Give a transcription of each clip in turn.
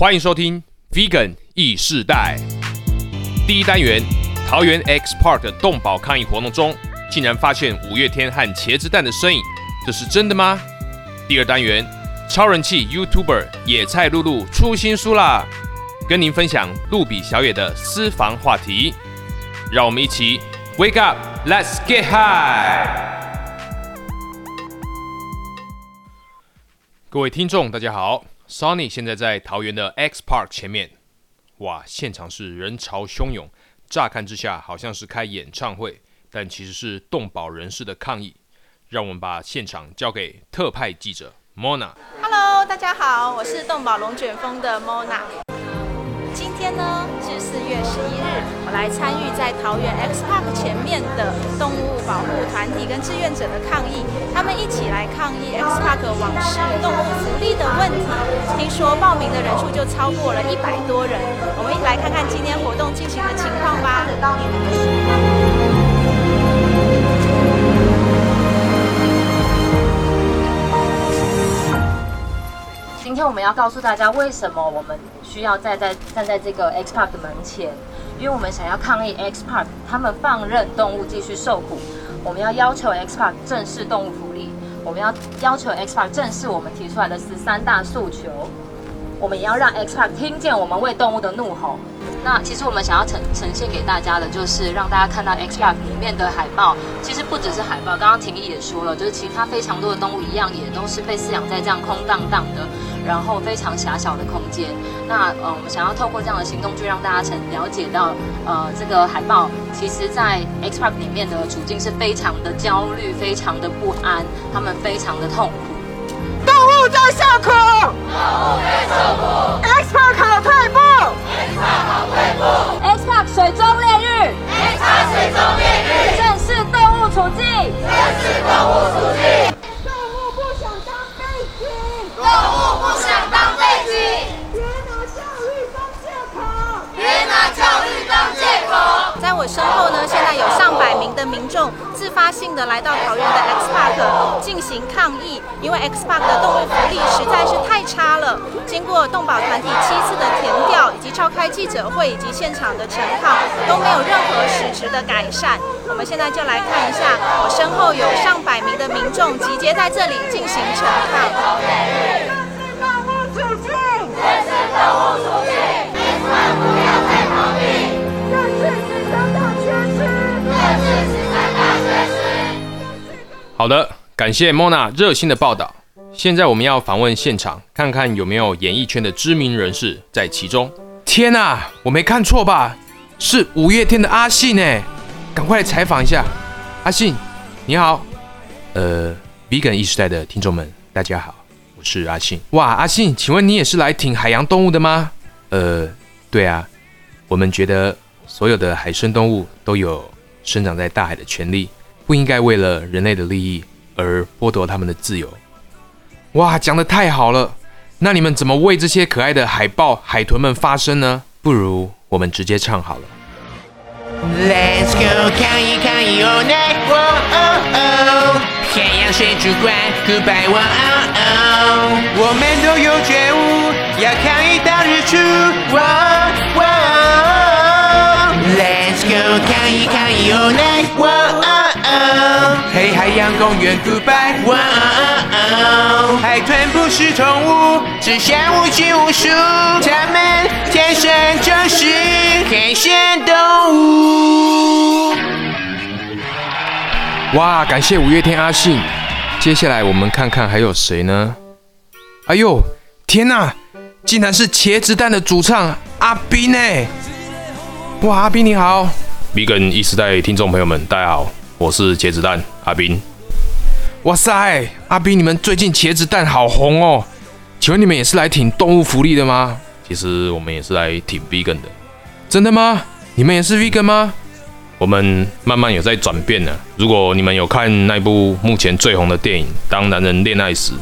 欢迎收听 Vegan 意世代第一单元。桃园 X Park 的动保抗议活动中，竟然发现五月天和茄子蛋的身影，这是真的吗？第二单元，超人气 YouTuber 野菜露露出新书啦，跟您分享露比小野的私房话题。让我们一起 Wake up，Let's get high！各位听众，大家好 Sony 现在在桃园的 X Park 前面，哇，现场是人潮汹涌。乍看之下好像是开演唱会，但其实是动保人士的抗议。让我们把现场交给特派记者 Mona。Hello，大家好，我是动保龙卷风的 Mona。今天呢是四月十一日，来参与在桃园 X Park 前面的动物保护团体跟志愿者的抗议。他们一起来抗议 X Park 往事动物福利的问题。听说报名的人数就超过了一百多人。我们一起来看看今天活动进行的情况吧。今天我们要告诉大家，为什么我们需要站在站在这个 X Park 的门前，因为我们想要抗议 X Park 他们放任动物继续受苦，我们要要求 X Park 正视动物福利，我们要要求 X Park 正视我们提出来的十三大诉求，我们也要让 X Park 听见我们为动物的怒吼。那其实我们想要呈呈现给大家的，就是让大家看到 X Park 里面的海豹，其实不只是海豹，刚刚婷宜也说了，就是其他非常多的动物一样，也都是被饲养在这样空荡荡的，然后非常狭小的空间。那呃，我们想要透过这样的行动，去让大家成了解到，呃，这个海豹其实在 X Park 里面的处境是非常的焦虑，非常的不安，他们非常的痛苦。动物在受苦，动物在受苦，X Park 好退步，X Park 好退步，X Park 水中炼狱，X Park 水中炼狱，正视动物处境，正视动物处境。动物不想当背景，动物在我身后呢，现在有上百名的民众自发性的来到桃园的 X Park 进行抗议，因为 X Park 的动物福利实在是太差了。经过动保团体七次的填调，以及召开记者会以及现场的陈抗，都没有任何实质的改善。我们现在就来看一下，我身后有上百名的民众集结在这里进行陈抗。好的，感谢 Mona 热心的报道。现在我们要访问现场，看看有没有演艺圈的知名人士在其中。天哪，我没看错吧？是五月天的阿信呢！赶快来采访一下，阿信，你好。呃，Vegan 意识代的听众们，大家好，我是阿信。哇，阿信，请问你也是来挺海洋动物的吗？呃，对啊，我们觉得所有的海生动物都有生长在大海的权利，不应该为了人类的利益而剥夺他们的自由。哇，讲得太好了！那你们怎么为这些可爱的海豹、海豚们发声呢？不如我们直接唱好了。Let's go 抗议抗议 all night，哦哦哦！偏洋水族馆，Goodbye，哦哦哦！我们都有觉悟，要抗议到日出，哦哦！Let's go 抗议抗议 all night，哦哦哦！嘿，海洋公园，Goodbye，哦哦哦！海豚不是宠物，只想无拘无束，它们天生就是海鲜动物。哇，感谢五月天阿信。接下来我们看看还有谁呢？哎呦，天哪，竟然是茄子蛋的主唱阿斌呢！哇，阿斌你好，Vegan 一时代听众朋友们，大家好，我是茄子蛋阿斌。哇塞，阿斌，你们最近茄子蛋好红哦，请问你们也是来挺动物福利的吗？其实我们也是来挺 Vegan 的。真的吗？你们也是 Vegan 吗？我们慢慢有在转变呢。如果你们有看那部目前最红的电影《当男人恋爱时》，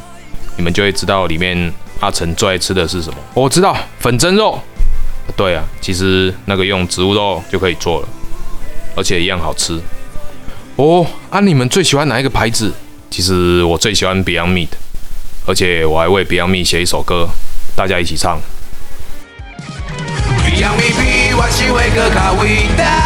你们就会知道里面阿成最爱吃的是什么。我知道粉蒸肉。对啊，其实那个用植物肉就可以做了，而且一样好吃。哦，啊，你们最喜欢哪一个牌子？其实我最喜欢 Beyond Meat，而且我还为 Beyond Meat 写一首歌，大家一起唱。Beyond Meat，我。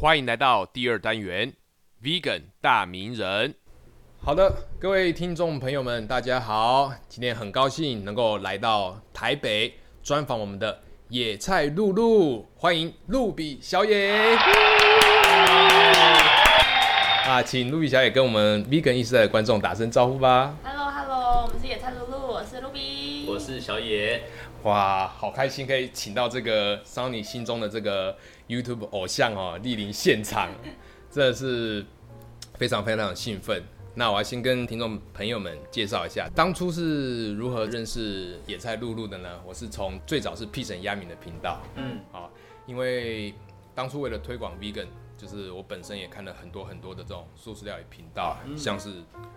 欢迎来到第二单元，Vegan 大名人。好的，各位听众朋友们，大家好，今天很高兴能够来到台北专访我们的野菜露露，欢迎露比小野。啊，请露比小野跟我们 Vegan 意识的观众打声招呼吧。Hello Hello，我们是野菜露露，我是露比，我是小野，哇，好开心可以请到这个 Sunny 心中的这个 YouTube 偶像哦，莅临现场，真的是非常非常兴奋。那我要先跟听众朋友们介绍一下，当初是如何认识野菜露露的呢？我是从最早是 P 神亚敏的频道，嗯，好，因为当初为了推广 Vegan，就是我本身也看了很多很多的这种素食料理频道，像是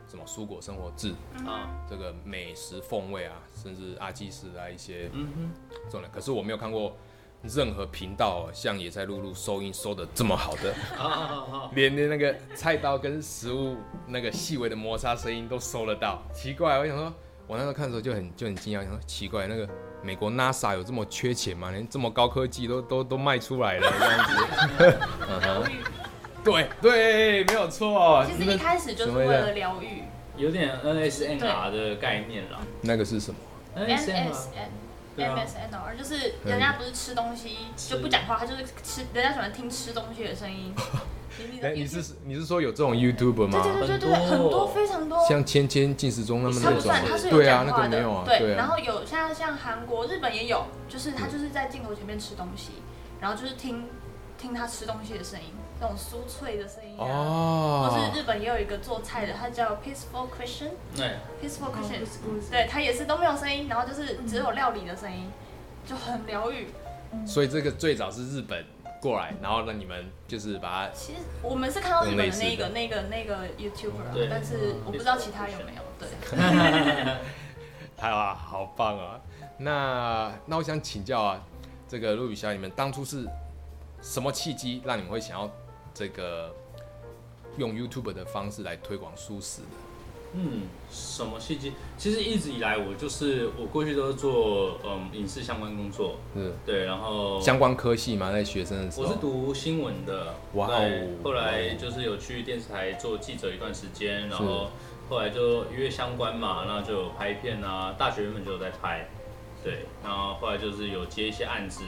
什么蔬果生活志，啊，这个美食风味啊，甚至阿基斯啊一些嗯哼，这种的，可是我没有看过任何频道像野菜露露收音收的这么好的，好好好好，连连那个菜刀跟食物那个细微的摩擦声音都收得到，奇怪，我想说，我那时候看的时候就很就很惊讶，想说奇怪，那个美国 NASA 有这么缺钱吗？连这么高科技都都都卖出来了这样子，嗯哼，对对，没有错，其实一开始就是为了疗愈。有点 NSNR 的概念啦。那个是什么？，NSNR，，MSN。对啊 MSNR 就是人家不是吃东西就不讲话，他就是吃，人家喜欢听吃东西的声音。你哎，你是你是说有这种 YouTuber 吗？对对对对对，很多非常多。像芊芊、进食中他们那种他不算，他是有对啊，那讲话的，个没有啊，对。啊然。后有像像韩国、日本也有，就是他就是在镜头前面吃东西，然后就是听听他吃东西的声音，那种酥脆的声音啊。哦，或是日本也有一个做菜的，他叫 Peaceful Christian。对，Peaceful Kitchen，、对，它也是都没有声音，然后就是只有料理的声音，就很疗愈。所以这个最早是日本过来，然后让你们就是把它其实我们是看到日本的那个、那个、那个 YouTuber，对但是我不知道其他有没有。对，太哇，好棒啊！那那我想请教啊，这个陆羽小，你们当初是什么契机让你们会想要这个用 YouTube 的方式来推广素食的？嗯，什么契机？其实一直以来我就是我过去都是做嗯影视相关工作，是对，然后相关科系嘛？在学生的时候？我是读新闻的，哇哦对，后来就是有去电视台做记者一段时间，然后后来就因为相关嘛，那就有拍片啊，大学原本就有在拍，对，然后后来就是有接一些案子，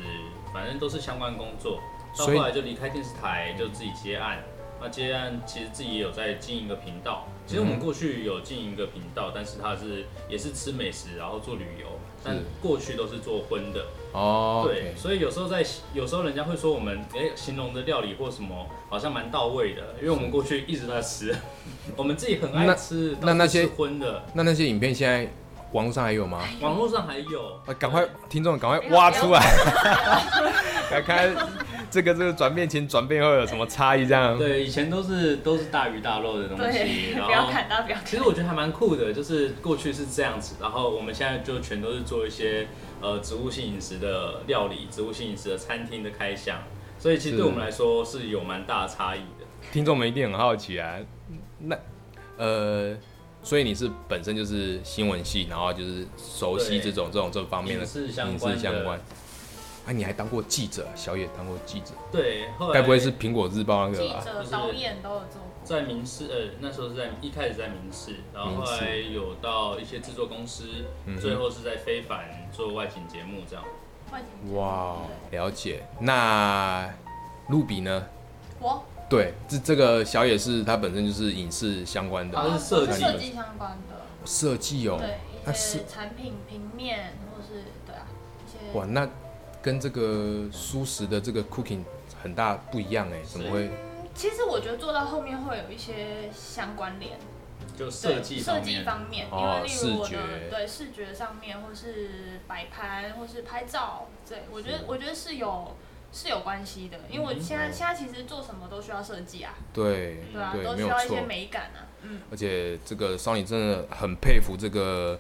反正都是相关工作，到后来就离开电视台，就自己接案。那接案其实自己也有在经营一个频道，其实我们过去有经营一个频道，但是它是也是吃美食，然后做旅游，但过去都是做荤的，哦，对，所以有时候在有时候人家会说我们哎、形容的料理或什么好像蛮到位的，因为我们过去一直在吃，我们自己很爱吃，那那些荤的，那那些影片现在网络上还有吗？网络上还有，啊，赶快听众赶快挖出来，来看 这个这个转变前转变后有什么差异？这样对，以前都是都是大鱼大肉的东西，然后不要看，大家不要看。其实我觉得还蛮酷的，就是过去是这样子，然后我们现在就全都是做一些呃植物性饮食的料理、植物性饮食的餐厅的开箱，所以其实对我们来说是有蛮大的差异的。听众们一定很好奇啊。那呃，所以你是本身就是新闻系，然后就是熟悉这种这种这方面的影视相影关的视相关。啊，你还当过记者，小野当过记者，对，后来该不会是苹果日报那记个吧？者、导演都有做过。在民视，呃，那时候是在一开始在民视，然后后来有到一些制作公司，嗯最后是在非凡做外景节目这样。外景哇，了解。那露比呢？我对，这这个小野是它本身就是影视相关的它是设计设计相关的，设计哦。对那一些是产品平面或是对啊一些。哇，那跟这个素食的这个 cooking 很大不一样哎，怎么会？其实我觉得做到后面会有一些相关联，就对设计设计方面，因哦为例如我视觉的对视觉上面，或是摆盘，或是拍照，对我觉得我觉得是有是有关系的，因为我现在现在其实做什么都需要设计啊，对对啊，对，都需要一些。美感啊，嗯，而且这个桑尼真的很佩服这个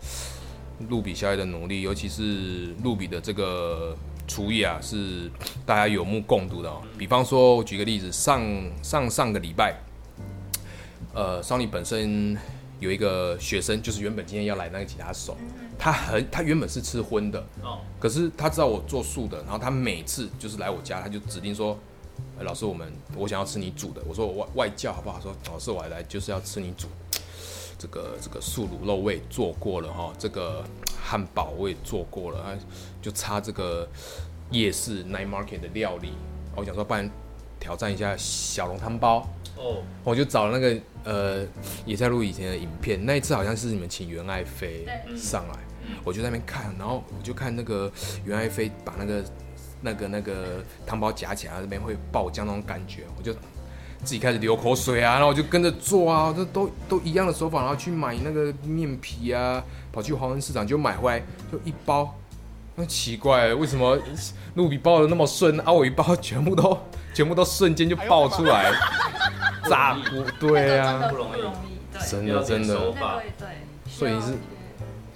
露比小姐的努力，尤其是露比的这个厨艺啊，是大家有目共睹的哦。比方说，我举个例子，上上上个礼拜，呃，桑尼本身有一个学生，就是原本今天要来那个吉他手，他很他原本是吃荤的，哦，可是他知道我做素的，然后他每次就是来我家，他就指定说，呃老师，我们我想要吃你煮的。我说我外外教好不好？说老师，我来就是要吃你煮。这个这个素卤肉我也做过了哈，这个汉堡我也做过了，啊，就差这个夜市 night market 的料理。我想说，不然挑战一下小笼汤包。哦，我就找了那个呃，也在录以前的影片，那一次好像是你们请袁爱飞上来，我就在那边看，然后我就看那个袁爱飞把那个那个那个汤包夹起来，那边会爆浆那种感觉，我就自己开始流口水啊，然后我就跟着做啊，这都都一样的手法，然后去买那个面皮啊，跑去华文市场就买回来，就一包。那奇怪，为什么露比包的那么顺，啊我一包全部都全部都瞬间就爆出来，炸锅，对啊真的，不容易，真的真的手法那个对，所以是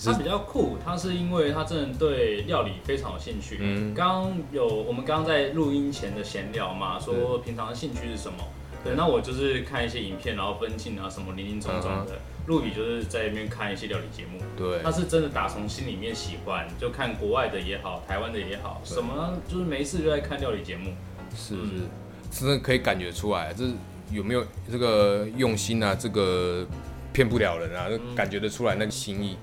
他比较酷，他是因为他真的对料理非常有兴趣。嗯刚刚有我们刚刚在录音前的闲聊嘛，说平常的兴趣是什么？对，那我就是看一些影片，然后分镜啊什么零零总总的。露比就是在那边看一些料理节目，对他是真的打从心里面喜欢，就看国外的也好，台湾的也好，什么就是没事就在看料理节目。是是，真的可以感觉出来，这有没有这个用心啊？这个骗不了人啊，就感觉得出来那个心意。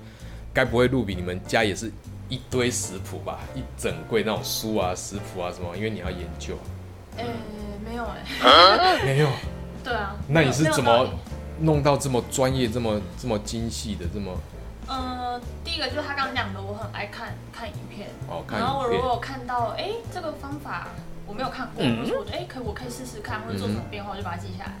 该不会露比你们家也是一堆食谱吧？一整柜那种书啊、食谱啊什么？因为你要研究。呃，没有哎，没有，对啊，那你是怎么弄到这么专业、这么这么精细的这么？呃，第一个就是他刚刚讲的，我很爱看看影片，哦看然后我如果看到，哎、这个方法我没有看过，嗯或者说我觉得，哎、可以我可以试试看，或者做什么变化，我就把它记下来。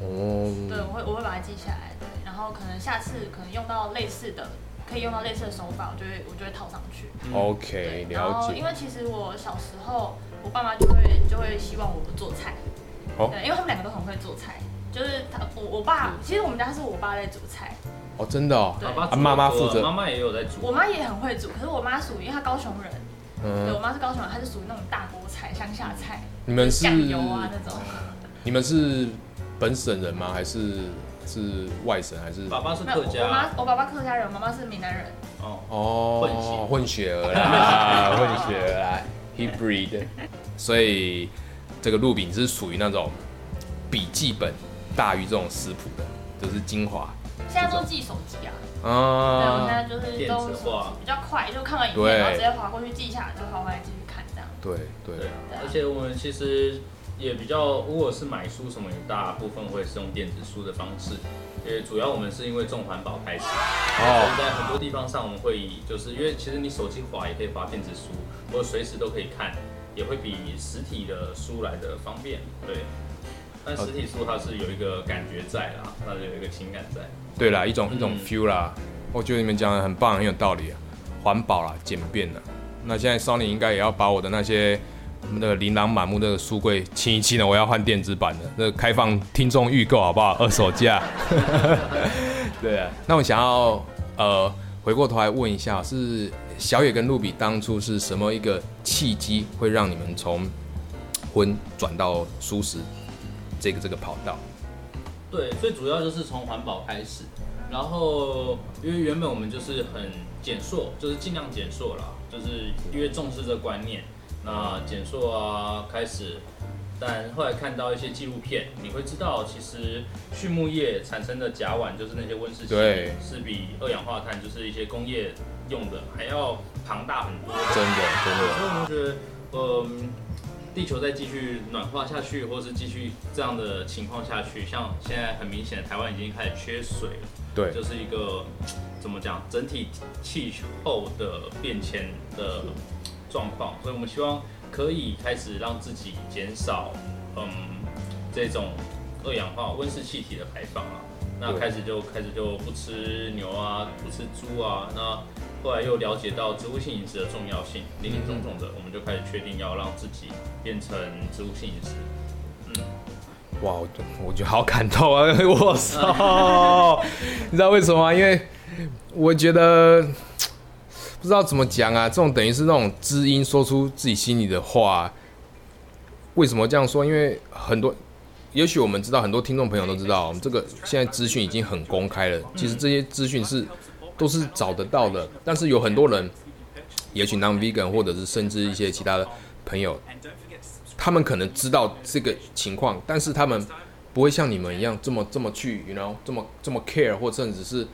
哦，对，我会我会把它记下来，对，然后可能下次可能用到类似的，可以用到类似的手法，我就会我就会套上去。OK，了解。后因为其实我小时候，我爸妈就会就会希望我做菜，哦对，因为他们两个都很会做菜。就是他，我我爸，其实我们家是我爸在煮菜，哦，真的哦。对爸爸啊妈妈负责妈妈也有在煮。我妈也很会煮，可是我妈属于，因为她高雄人，对我嗯，妈是高雄人，她是属于那种大锅菜、乡下菜，你们是酱油啊那种。你们是本省人吗？还是是外省？还是爸爸是客我妈我爸爸客家人，我妈妈是闽南人。哦，哦，混血混血儿啦，混血儿啦，hybrid。所以这个路饼是属于那种笔记本大于这种食谱的，就是精华现在都记手机啊，对，我现啊。在就是都比较快，就看完影对片，然后直接划过去记下来，再划回来继续看这样。对对对，对啊而且我们其实也比较，如果是买书什么，有大部分会是用电子书的方式。也主要我们是因为重环保开始，所以哦，在很多地方上我们会以，就是因为其实你手机滑也可以滑电子书，或者随时都可以看，也会比实体的书来的方便。对，但实体书它是有一个感觉在啦，它是有一个情感在。对啦，一种一种嗯 feel 啦。我觉得你们讲的很棒，很有道理啊，环保啦，简便啦。那现在 Sony 应该也要把我的那些那个琳琅满目的书柜清一清了，我要换电子版的。那开放听众预购好不好？二手价。对啊，那我想要呃回过头来问一下，是小野跟露比当初是什么一个契机，会让你们从荤转到素食这个这个跑道？对，最主要就是从环保开始，然后因为原本我们就是很减塑，就是尽量减塑啦，就是因为重视这个观念，那减速啊开始，但后来看到一些纪录片，你会知道其实畜牧业产生的甲烷，就是那些温室气是比二氧化碳，就是一些工业用的还要庞大很多。真的真的所以，我们觉得，嗯，地球再继续暖化下去，或是继续这样的情况下去，像现在很明显，台湾已经开始缺水了，对就是一个怎么讲，整体气候的变迁的状况，所以我们希望可以开始让自己减少，嗯，这种二氧化温室气体的排放啊。那开始就开始就不吃牛啊，不吃猪啊。那后来又了解到植物性饮食的重要性，林林总总的，我们就开始确定要让自己变成植物性饮食。嗯哇，我觉我觉得好感动啊！我操，你知道为什么吗？因为我觉得不知道怎么讲啊，这种等于是那种知音说出自己心里的话。为什么这样说？因为很多，也许我们知道，很多听众朋友都知道，我们这个现在资讯已经很公开了。其实这些资讯是都是找得到的，但是有很多人，也许 non vegan 或者是甚至一些其他的朋友，他们可能知道这个情况，但是他们不会像你们一样这么这么去，you know，这么这么 care，或甚至是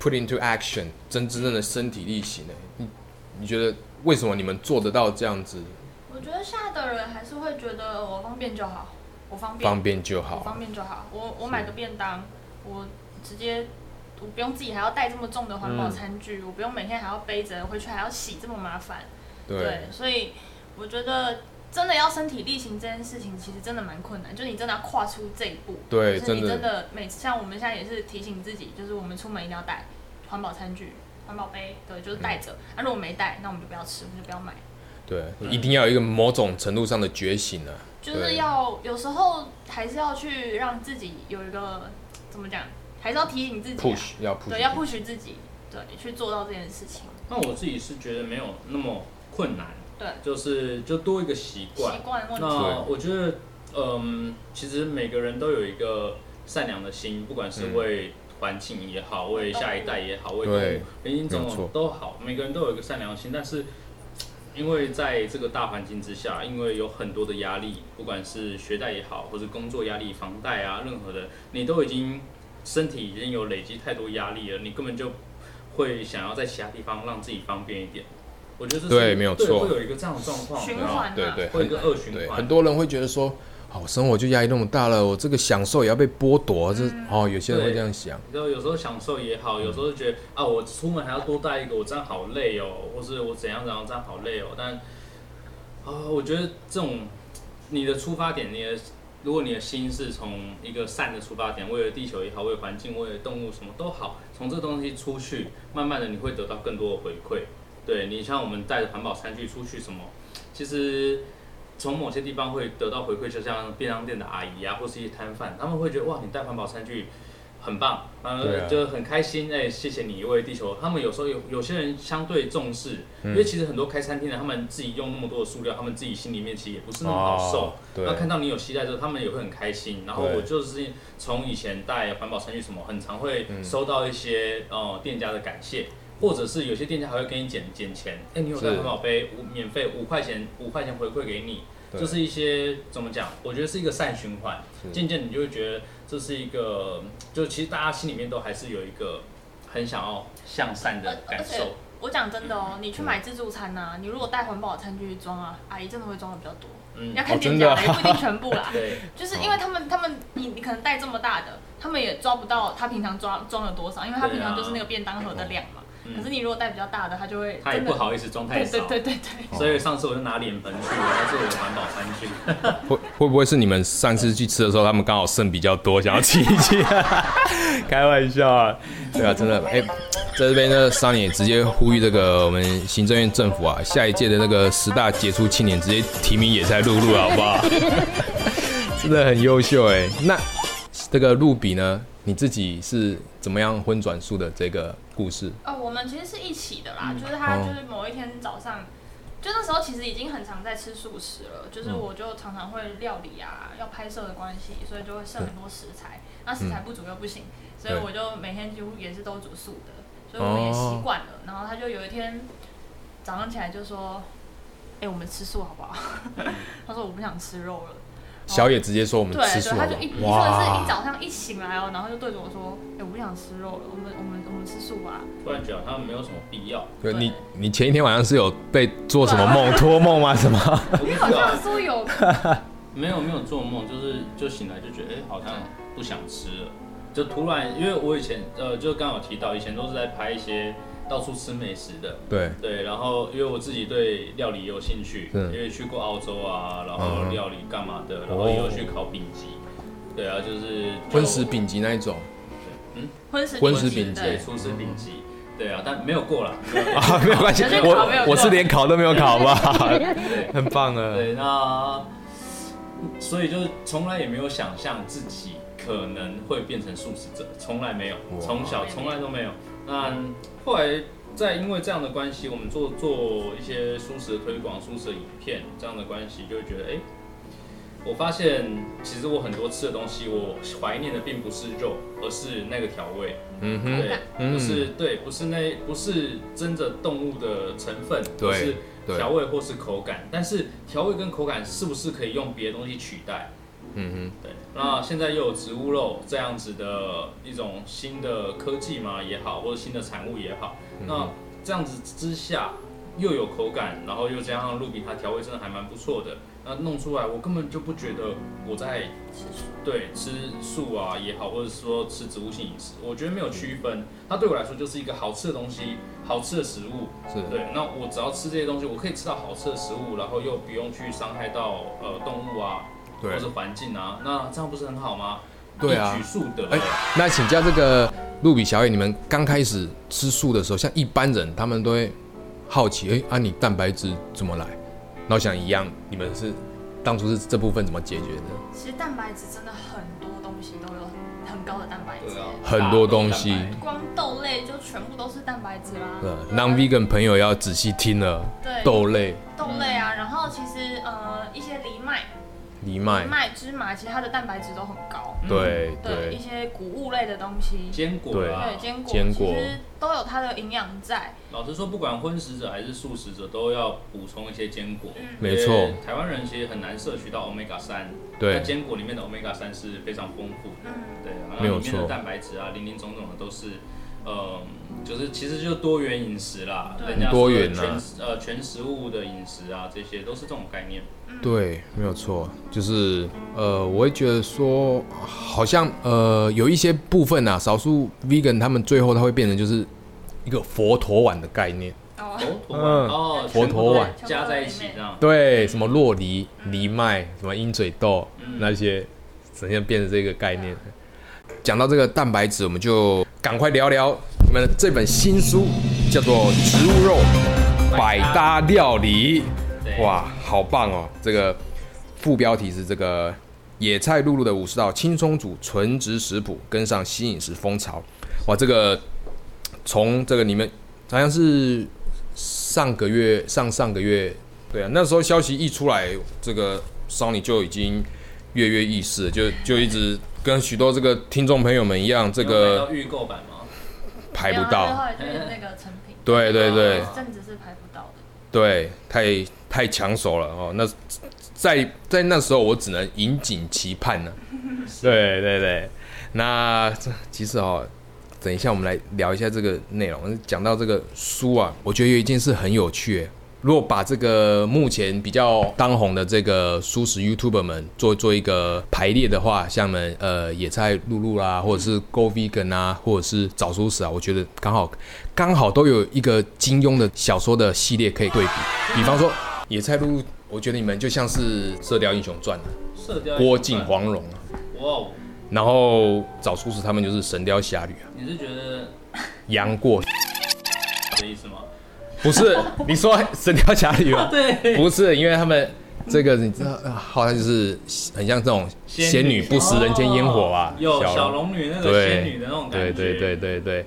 put into action，真真正的身体力行呢。你你觉得为什么你们做得到这样子？我觉得现在的人还是会觉得我方便就好，我方便，方便就我好。方便就好。我我买个便当，我直接我不用自己还要带这么重的环保餐具，我不用每天还要背着回去还要洗，这么麻烦。对，所以我觉得真的要身体力行这件事情，其实真的蛮困难。就是你真的要跨出这一步，对就是你真的每次像我们现在也是提醒自己，就是我们出门一定要带环保餐具、环保杯，对，就是带着。啊，如果没带，那我们就不要吃，我们就不要买。对，一定要有一个某种程度上的觉醒啊。就是要有时候还是要去让自己有一个怎么讲，还是要提醒自己、啊、push 要 push，对，要 push 自己，对，去做到这件事情。那我自己是觉得没有那么困难，对，就是就多一个习惯习。惯问题。那我觉得，嗯，其实每个人都有一个善良的心，不管是为环境也好，为下一代也好，为动物对，林林总总都好，每个人都有一个善良的心，但是。因为在这个大环境之下，因为有很多的压力，不管是学贷也好，或是工作压力、房贷啊，任何的，你都已经身体已经有累积太多压力了，你根本就会想要在其他地方让自己方便一点。我觉得这是对没有错会有一个这样的状况，循环啊对对，会有一个恶循对，环。很多人会觉得说，哦，生活就压力那么大了，我这个享受也要被剥夺，这哦，有些人会这样想。然后有时候享受也好，有时候觉得啊，我出门还要多带一个，我这样好累哦，或是我怎样怎样这样好累哦。但啊，我觉得这种你的出发点，你的如果你的心是从一个善的出发点，为了地球也好，为了环境，为了动物什么都好，从这个东西出去，慢慢的你会得到更多的回馈。对你像我们带着环保餐具出去什么，其实从某些地方会得到回馈，就像便当店的阿姨啊，或是一些摊贩，他们会觉得哇，你带环保餐具很棒，呃，啊就很开心，哎、谢谢你为地球。他们有时候有有些人相对重视，因为其实很多开餐厅的，他们自己用那么多的塑料，他们自己心里面其实也不是那么好受。哦那看到你有期待之后，他们也会很开心。然后我就是从以前带环保餐具什么，很常会收到一些呃店家的感谢。或者是有些店家还会给你减减钱，哎、你有带环保杯，五免费五块钱，五块钱回馈给你，对就是一些怎么讲？我觉得是一个善循环。渐渐你就会觉得这是一个，就其实大家心里面都还是有一个很想要向善的感而且受。我讲真的哦，你去买自助餐呐、你如果带环保餐具去装啊，阿姨真的会装的比较多。嗯要看店家的，也不一定全部啦。对，就是因为他们他们你你可能带这么大的，他们也抓不到他平常装装了多少，因为他平常就是那个便当盒的量嘛。嗯可是你如果带比较大的，他就会他也不好意思装太对少。对对对对。所以上次我就拿脸盆去，那是我的环保餐具。会会不会是你们上次去吃的时候，他们刚好剩比较多，想要吃一挤？开玩笑啊，对啊，真的，哎、在这边呢，桑尼也直接呼吁这个我们行政院政府啊，下一届的那个十大杰出青年直接提名野菜露露，好不好？真的很优秀哎。那这个露比呢，你自己是怎么样荤转素的这个故事？哦，我们其实是一起的啦，嗯就是他哦就是某一天早上，就那时候其实已经很常在吃素食了，就是嗯我就常常会料理啊，要拍摄的关系，所以就会剩很多食材，那食材不煮又不行，所以我就每天几乎也是都煮素的，所以我们也习惯了。然后他就有一天早上起来就说：“哎、我们吃素好不好？” 他说：“我不想吃肉了。”小野直接说我们吃素他就一是一早上一醒来哦，然后就对着我说：“哎、我不想吃肉了，我们我们我们吃素吧。”突然觉得他们没有什么必要。对你，你前一天晚上是有被做什么梦托梦吗？什么？你好像说有没有没有做梦，就是就醒来就觉得，哎、好像不想吃了，就突然，因为我以前呃，就刚刚有提到，以前都是在拍一些到处吃美食的，对，对，然后因为我自己对料理有兴趣，因为去过澳洲啊，然后嗯。料理干嘛的，然后也有去考丙级，对啊，就是荤食丙级那一种。嗯？荤食荤食丙级。对，厨师丙级，对啊，但没有过了。没有过啊，没有关系，我我是连考都没有考吧，很棒啊。对，那所以就是从来也没有想象自己可能会变成素食者，从来没有，从小从来都没有。那后来再因为这样的关系，我们做做一些素食的推广、素食的影片，这样的关系就会觉得，哎、我发现其实我很多吃的东西，我怀念的并不是肉，而是那个调味。嗯哼，对，嗯不是对，不是那不是真的动物的成分，对是调味或是口感，但是调味跟口感是不是可以用别的东西取代？嗯对，那现在又有植物肉这样子的一种新的科技嘛也好，或者新的产物也好，嗯那这样子之下又有口感，然后又加上露比它调味真的还蛮不错的，那弄出来我根本就不觉得我在对吃素啊也好，或者说吃植物性饮食，我觉得没有区分，它对我来说就是一个好吃的东西，好吃的食物。是，对，那我只要吃这些东西，我可以吃到好吃的食物，然后又不用去伤害到呃动物啊，或者是环境啊，那这样不是很好吗？对啊一举数得。哎那请教这个露比小野，你们刚开始吃素的时候，像一般人他们都会好奇，哎、啊你蛋白质怎么来？然后想一样，你们是当初是这部分怎么解决的？其实蛋白质真的很多东西都有很高的蛋白质对，啊，很多东西光豆类就全部都是蛋白质啦。对，non-vegan 朋友要仔细听了，对，豆类、豆类啊，然后其实呃一些藜麦、藜麦藜，麦、芝麻，其实它的蛋白质都很高。对对，一些谷物类的东西，坚果啊对，坚果，坚果其实都有它的营养在。老实说，不管荤食者还是素食者，都要补充一些坚果。嗯没错台湾人其实很难摄取到 omega 三，那对坚果里面的 omega 三是非常丰富的。嗯，对然后里面的蛋白质啊，零零总总的都是，呃，就是其实就是多元饮食啦，对人家多元全呃全食物的饮食啊，这些都是这种概念。对，没有错，就是呃，我会觉得说，好像呃有一些部分啊，少数 vegan 他们最后他会变成就是一个佛陀碗的概念，哦，佛陀碗嗯哦，佛陀碗全部都加在一起这样。对，什么洛梨、藜麦、什么鹰嘴豆、嗯那些，整天变成这个概念。讲到这个蛋白质，我们就赶快聊聊你们这本新书，叫做《植物肉百搭料理》。哇，好棒哦！这个副标题是这个野菜露露的五十道轻松煮纯植食谱，跟上新饮食风潮。哇，这个从这个你们好像是上个月、上上个月，对啊，那时候消息一出来，这个 Sony 就已经跃跃欲试，就就一直跟许多这个听众朋友们一样，这个预购版吗？排不没有到。后来就是那个成品，对对对啊甚至是排不到的。对，太太抢手了哦。那在在那时候，我只能引颈期盼 呢。对对对，那这其实哦，等一下我们来聊一下这个内容。讲到这个书啊，我觉得有一件事很有趣耶。如果把这个目前比较当红的这个素食 YouTuber 们做做一个排列的话，像我们呃野菜露露啦，或者是 Go Vegan 啊，或者是早熟食啊，我觉得刚好刚好都有一个金庸的小说的系列可以对比。比方说野菜露露，我觉得你们就像是《射雕英雄传》啊，射雕郭靖、黄蓉啊，哇哦，然后早熟食他们就是《神雕侠侣》啊，你是觉得杨过。的意思吗？不是你说《神雕侠侣》吗？对，不是，因为他们这个你知道，啊好像就是很像这种仙女不食人间烟火吧？哦有小龙，女那个仙女的那种感觉。对对对对对。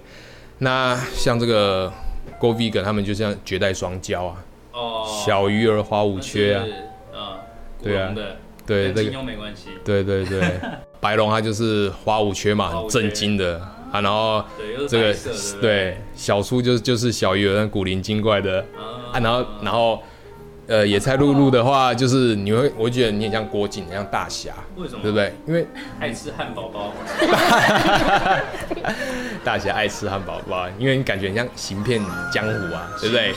那像这个 Go Vegan 他们就像绝代双骄啊，哦，小鱼儿花无缺啊，对啊对这个跟金庸没关系。对对对，白龙他就是花无缺嘛，很震惊的啊，然后这个对小叔就是就是小鱼儿那古灵精怪的啊，然后然后呃野菜露露的话，就是你会我会觉得你很像郭靖，很像大侠，为什么？对不？对？因为爱吃汉堡包，大侠爱吃汉堡包，因为你感觉很像行骗江湖啊，对不对？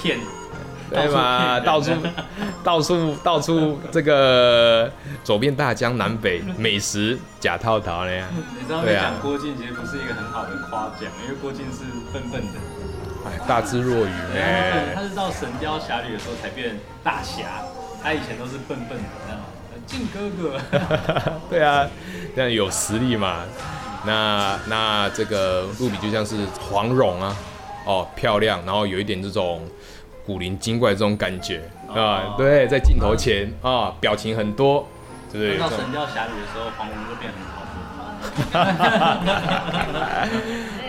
骗，对嘛，到处 到处到处这个走遍大江南北，美食假套套那样。你知道，对啊。讲郭靖其实不是一个很好的夸奖，因为郭靖是笨笨的，哎，大智若愚哎。他是到《神雕侠侣》的时候才变大侠，他以前都是笨笨的靖哥哥，对啊，这样有实力嘛。那那这个露比就像是黄蓉啊，哦，漂亮，然后有一点这种古灵精怪这种感觉啊，哦对，在镜头前啊，表情很多，对不对？看到《神雕侠侣》的时候，黄蓉就变很讨厌。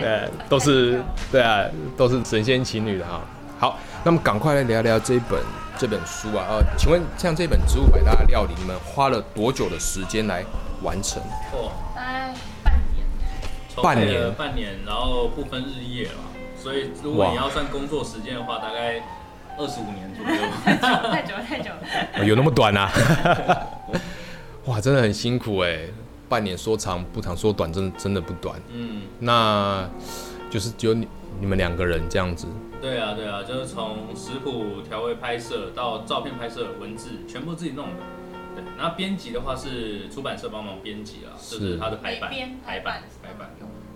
对，都是对啊，都是神仙情侣的哈。好，那么赶快来聊聊这一本这本书啊。呃，请问像这本《植物百大料理》，你们花了多久的时间来完成？哦，大概半年。半年半年，然后不分日夜了，所以如果你要算工作时间的话，大概二十五年左右。太久了，太久了。呃有那么短啊？哇，真的很辛苦哎，半年说长不长，说短真的真的不短。嗯，那就是只有你你们两个人这样子。对啊，对啊，就是从食谱、调味、拍摄到照片拍摄、文字，全部自己弄的。对，那编辑的话是出版社帮忙编辑啊，就是是它的排版、排版排版、排版。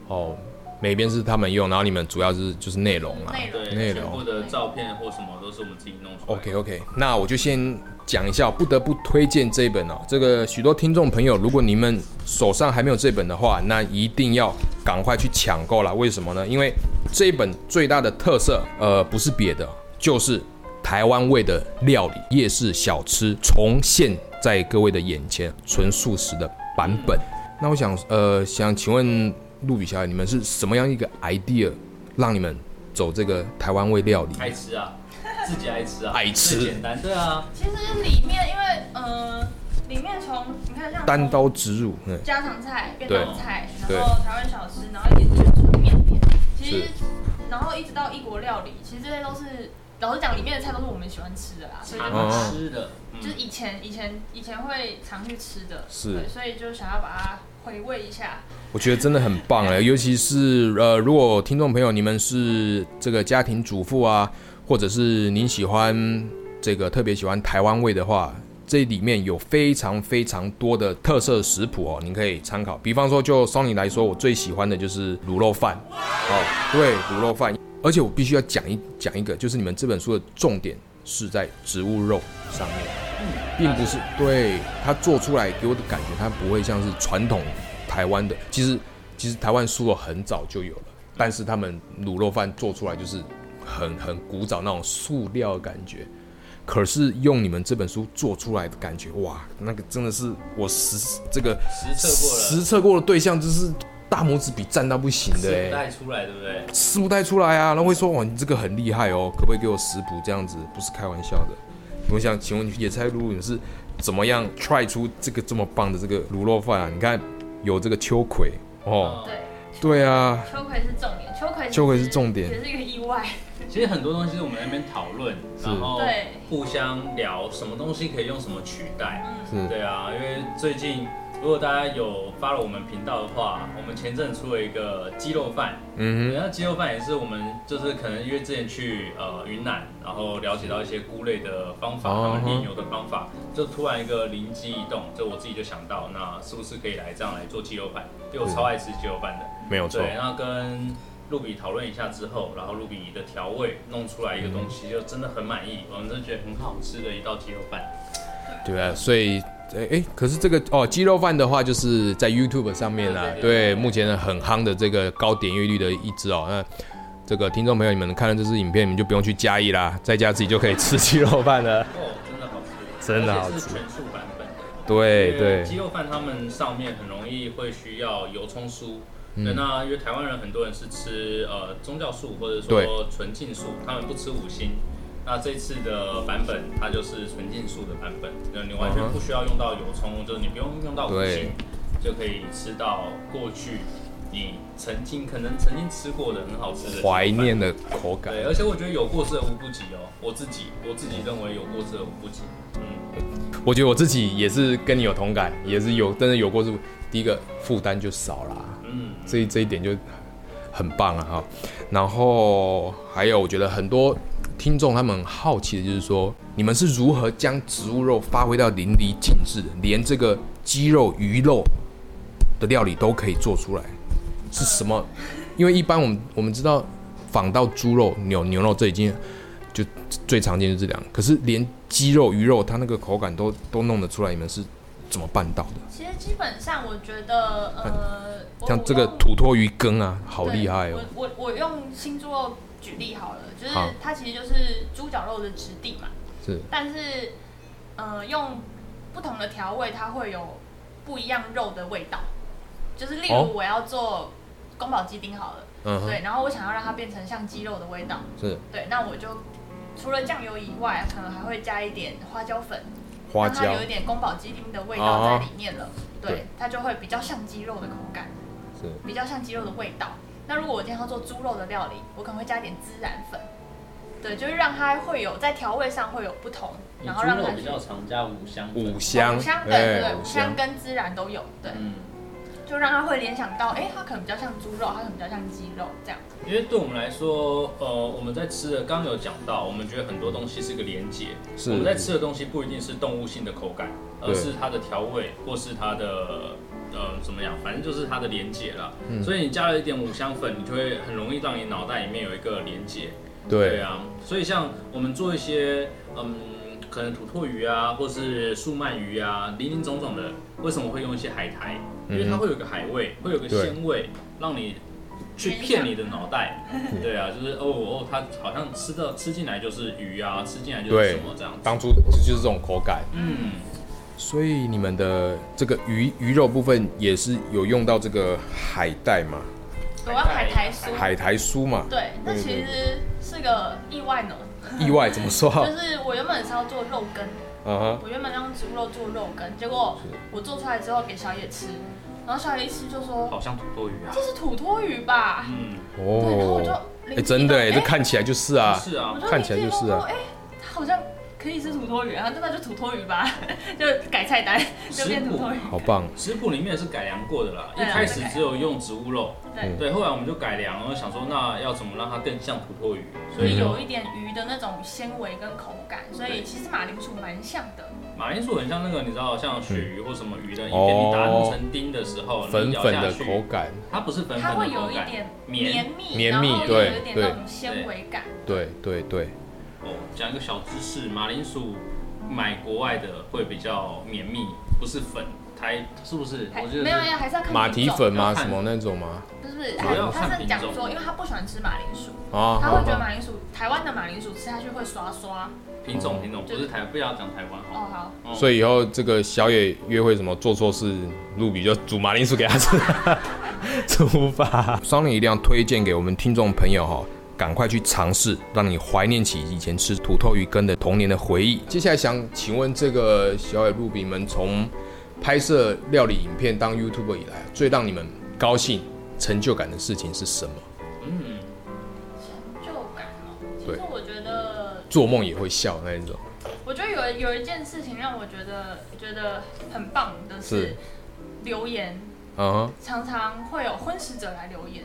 哦，每边是他们用，然后你们主要是就是内容啦。内容对，内容全部的照片或什么都是我们自己弄出来。OK OK，那我就先讲一下，不得不推荐这一本哦。这个许多听众朋友，如果你们手上还没有这本的话，那一定要赶快去抢购啦。为什么呢？因为这一本最大的特色，呃，不是别的，就是台湾味的料理、夜市小吃重现在各位的眼前，纯素食的版本。那我想，呃，想请问陆比小姐，你们是什么样一个 idea 让你们走这个台湾味料理？爱吃啊，自己爱吃啊，爱吃。简单。对啊，其实里面因为呃，里面从你看像单刀直入，嗯，家常菜、便对当菜，然后台湾小吃，然后一点点纯面点，其实然后一直到异国料理，其实这些都是老实讲，里面的菜都是我们喜欢吃的啦，所以就吃的，嗯就是以前以前以前会常去吃的，是对，所以就想要把它回味一下。我觉得真的很棒哎，尤其是呃，如果听众朋友你们是这个家庭主妇啊，或者是您喜欢这个特别喜欢台湾味的话，这里面有非常非常多的特色食谱哦，您可以参考。比方说，就 Sony 来说，我最喜欢的就是卤肉饭哦，对，卤肉饭。而且我必须要讲一讲一个，就是你们这本书的重点是在植物肉上面，并不是对它做出来给我的感觉，它不会像是传统台湾的。其实其实台湾酥肉很早就有了，但是他们卤肉饭做出来就是很很古早那种塑料的感觉。可是用你们这本书做出来的感觉，哇，那个真的是我实这个实测过了，实测过的对象，就是大拇指比赞到不行的带出来，对不对？吃不带出来啊，然后会说哇你这个很厉害哦，可不可以给我食谱这样子？不是开玩笑的。我想请问野菜露你是怎么样 try 出这个这么棒的这个卤肉饭啊？你看有这个秋葵哦，对，对啊，秋葵是重点，秋葵秋葵是重点也是一个意外。其实很多东西是我们在那边讨论，然后对互相聊什么东西可以用什么取代。是对啊，因为最近如果大家有发了我们频道的话，我们前阵出了一个鸡肉饭，嗯对，那鸡肉饭也是我们就是可能因为之前去呃云南，然后了解到一些菇类的方法，哦他们炼油的方法，就突然一个灵机一动，就我自己就想到，那是不是可以来这样来做鸡肉饭？因为我超爱吃鸡肉饭的。哼，没有错，对，那跟露比讨论一下之后，然后露比的调味弄出来一个东西，就真的很满意，我们真的觉得很好吃的一道鸡肉饭。对啊，所以。哎哎，可是这个哦，鸡肉饭的话，就是在 YouTube 上面啊，对目前很夯的这个高点阅率的一支哦。那这个听众朋友，你们看了这支影片，你们就不用去加一啦，在家自己就可以吃鸡肉饭了。哦，真的好吃，真的好吃全素版本的。对对，鸡肉饭他们上面很容易会需要油葱酥。嗯对，那因为台湾人很多人是吃呃宗教素或者对说纯净素，他们不吃五星。那这次的版本它就是纯净素的版本，那你完全不需要用到油葱，就是你不用用到五对星，就可以吃到过去你曾经可能曾经吃过的很好吃的怀念的口感。对，而且我觉得有过之而无不及哦。我自己我自己认为有过之而无不及。嗯，我觉得我自己也是跟你有同感，也是有，真的有过之第一个负担就少啦，嗯，这一这一点就很棒了哈。然后还有，我觉得很多听众他们好奇的就是说，你们是如何将植物肉发挥到淋漓尽致的，连这个鸡肉、鱼肉的料理都可以做出来，是什么？因为一般我们我们知道仿到猪肉、牛牛肉这已经就最常见就是这两个，可是连鸡肉、鱼肉它那个口感都都弄得出来，你们是怎么办到的？其实基本上我觉得，呃，像这个土托鱼羹啊，好厉害哦！我我我用新猪肉举例好了，就是它其实就是猪脚肉的质地嘛，是。但是呃用不同的调味，它会有不一样肉的味道。就是例哦。如我要做宫保鸡丁好了，嗯哼，对，然后我想要让它变成像鸡肉的味道，是。对，那我就除了酱油以外，可能还会加一点花椒粉，花椒。让它有一点宫保鸡丁的味道啊。在里面了，对对，它就会比较像鸡肉的口感。是。比较像鸡肉的味道。那如果我今天要做猪肉的料理，我可能会加一点孜然粉，对，就是让它会有在调味上会有不同，然后让它比较常加五香粉。五香，五香，对哎对对，五五香。香跟孜然都有，对，嗯，就让它会联想到，哎，它可能比较像猪肉，它可能比较像鸡肉这样。因为对我们来说，呃，我们在吃的，刚刚有讲到，我们觉得很多东西是个连结。是。我们在吃的东西不一定是动物性的口感，而是它的调味或是它的呃怎么样，反正就是它的连结啦。嗯所以你加了一点五香粉，你就会很容易让你脑袋里面有一个连结。对对，啊，所以像我们做一些嗯，可能土托鱼啊，或是素鳗鱼啊，林林总总的，为什么会用一些海苔？因为它会有个海味，会有个对鲜味，让你去骗你的脑袋。对啊，就是哦哦，它好像吃到吃进来就是鱼啊，吃进来就是什么这样子。当初就是这种口感。嗯，所以你们的这个鱼鱼肉部分也是有用到这个海带嘛，有啊海苔酥，海苔酥嘛？对，那其实是个意外呢，意外怎么说？就是我原本是要做肉羹，啊哈，我原本让猪肉做肉羹，结果我做出来之后给小野吃，然后小野一吃就说好像土托鱼啊。这。是土托鱼吧？嗯，对，然后我就哦，灵哎，真的哎，这看起来就是啊，是啊。看起来就是啊。哎，它好像可以吃土托鱼，然后那就土托鱼吧，就改菜单就变土托鱼。好棒，食谱里面是改良过的啦，一开始只有用植物肉，对，对，后来我们就改良，然后想说那要怎么让它更像土托鱼，所以有一点鱼的那种纤维跟口感，所以其实马铃薯蛮像的。马铃薯很像那个，你知道，像鳕鱼或什么鱼的影哦片，你打成丁的时候，粉你咬下去粉的口，感，它不是粉它会粉的口感，有一点绵绵密，绵密对有一点那种纤维感。对对对，哦，讲一个小知识，马铃薯买国外的会比较绵密，不是粉，台是不是？还我觉得没有，是要还是要看马蹄粉吗？什么那种吗？不是不是，他他是讲说，因为他不喜欢吃马铃薯，啊，他会觉得马铃薯台湾的马铃薯吃下去会刷刷。品种品种，不就是台，不要讲台湾哦好。哦所以以后这个小野约会什么做错事，露比就煮马铃薯给他吃，出发。桑尼一定要推荐给我们听众朋友哈，赶快去尝试，让你怀念起以前吃土豆鱼羹的童年的回忆。接下来想请问这个小野路比们从拍摄料理影片当 YouTuber 以来，最让你们高兴、成就感的事情是什么？嗯，成就感哦。其对实我觉得，做梦也会笑那一种。我觉得有有一件事情让我觉得觉得很棒的是是留言，嗯哼，常常会有婚食者来留言，